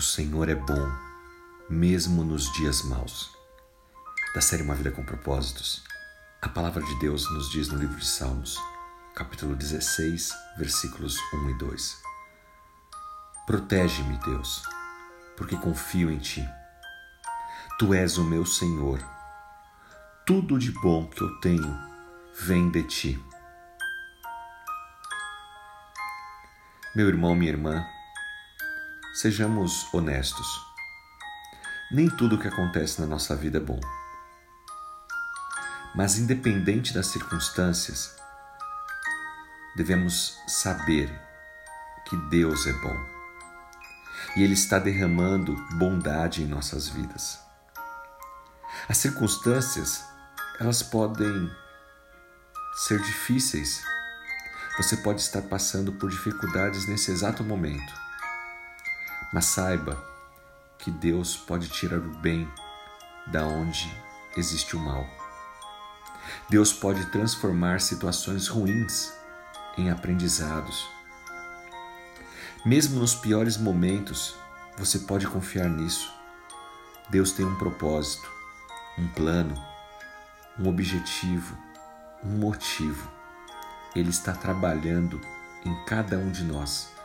O Senhor é bom, mesmo nos dias maus. Da série Uma Vida com Propósitos, a palavra de Deus nos diz no livro de Salmos, capítulo 16, versículos 1 e 2. Protege-me, Deus, porque confio em Ti. Tu és o meu Senhor. Tudo de bom que eu tenho vem de Ti. Meu irmão, minha irmã, Sejamos honestos. Nem tudo o que acontece na nossa vida é bom. Mas, independente das circunstâncias, devemos saber que Deus é bom e Ele está derramando bondade em nossas vidas. As circunstâncias, elas podem ser difíceis. Você pode estar passando por dificuldades nesse exato momento. Mas saiba que Deus pode tirar o bem da onde existe o mal. Deus pode transformar situações ruins em aprendizados. Mesmo nos piores momentos, você pode confiar nisso. Deus tem um propósito, um plano, um objetivo, um motivo. Ele está trabalhando em cada um de nós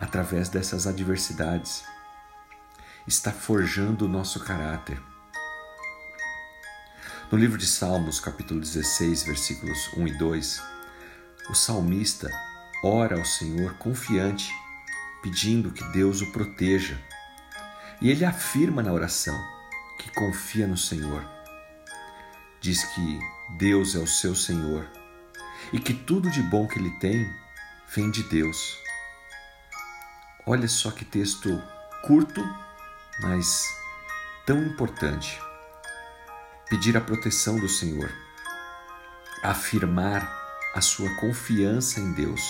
através dessas adversidades, está forjando o nosso caráter. No livro de Salmos, capítulo 16, versículos 1 e 2, o salmista ora ao Senhor confiante, pedindo que Deus o proteja. E ele afirma na oração que confia no Senhor. Diz que Deus é o seu Senhor e que tudo de bom que ele tem vem de Deus. Olha só que texto curto, mas tão importante. Pedir a proteção do Senhor, afirmar a sua confiança em Deus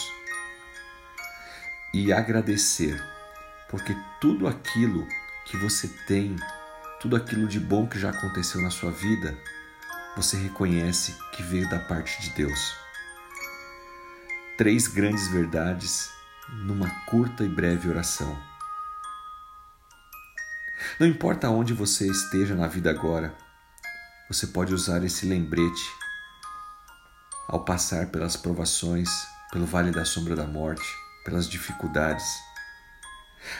e agradecer, porque tudo aquilo que você tem, tudo aquilo de bom que já aconteceu na sua vida, você reconhece que veio da parte de Deus. Três grandes verdades numa curta e breve oração. Não importa onde você esteja na vida agora, você pode usar esse lembrete ao passar pelas provações, pelo vale da sombra da morte, pelas dificuldades.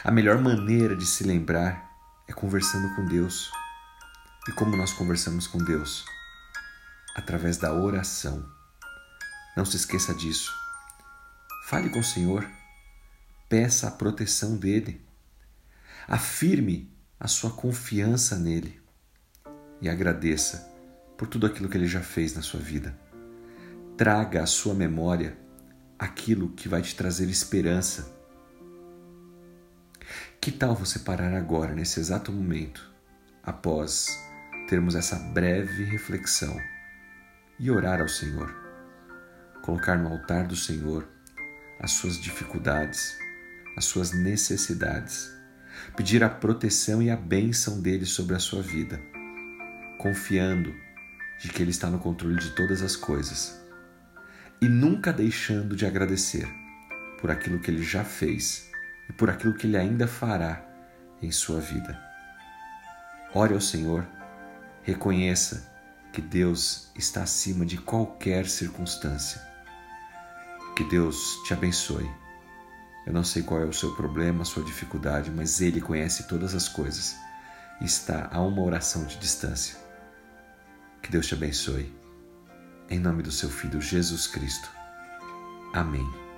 A melhor maneira de se lembrar é conversando com Deus. E como nós conversamos com Deus? Através da oração. Não se esqueça disso. Fale com o Senhor peça a proteção dele. Afirme a sua confiança nele e agradeça por tudo aquilo que ele já fez na sua vida. Traga à sua memória aquilo que vai te trazer esperança. Que tal você parar agora, nesse exato momento, após termos essa breve reflexão e orar ao Senhor? Colocar no altar do Senhor as suas dificuldades, as suas necessidades, pedir a proteção e a bênção dele sobre a sua vida, confiando de que ele está no controle de todas as coisas e nunca deixando de agradecer por aquilo que ele já fez e por aquilo que ele ainda fará em sua vida. Ore ao Senhor, reconheça que Deus está acima de qualquer circunstância. Que Deus te abençoe eu não sei qual é o seu problema, a sua dificuldade, mas Ele conhece todas as coisas e está a uma oração de distância. Que Deus te abençoe. Em nome do seu Filho Jesus Cristo. Amém.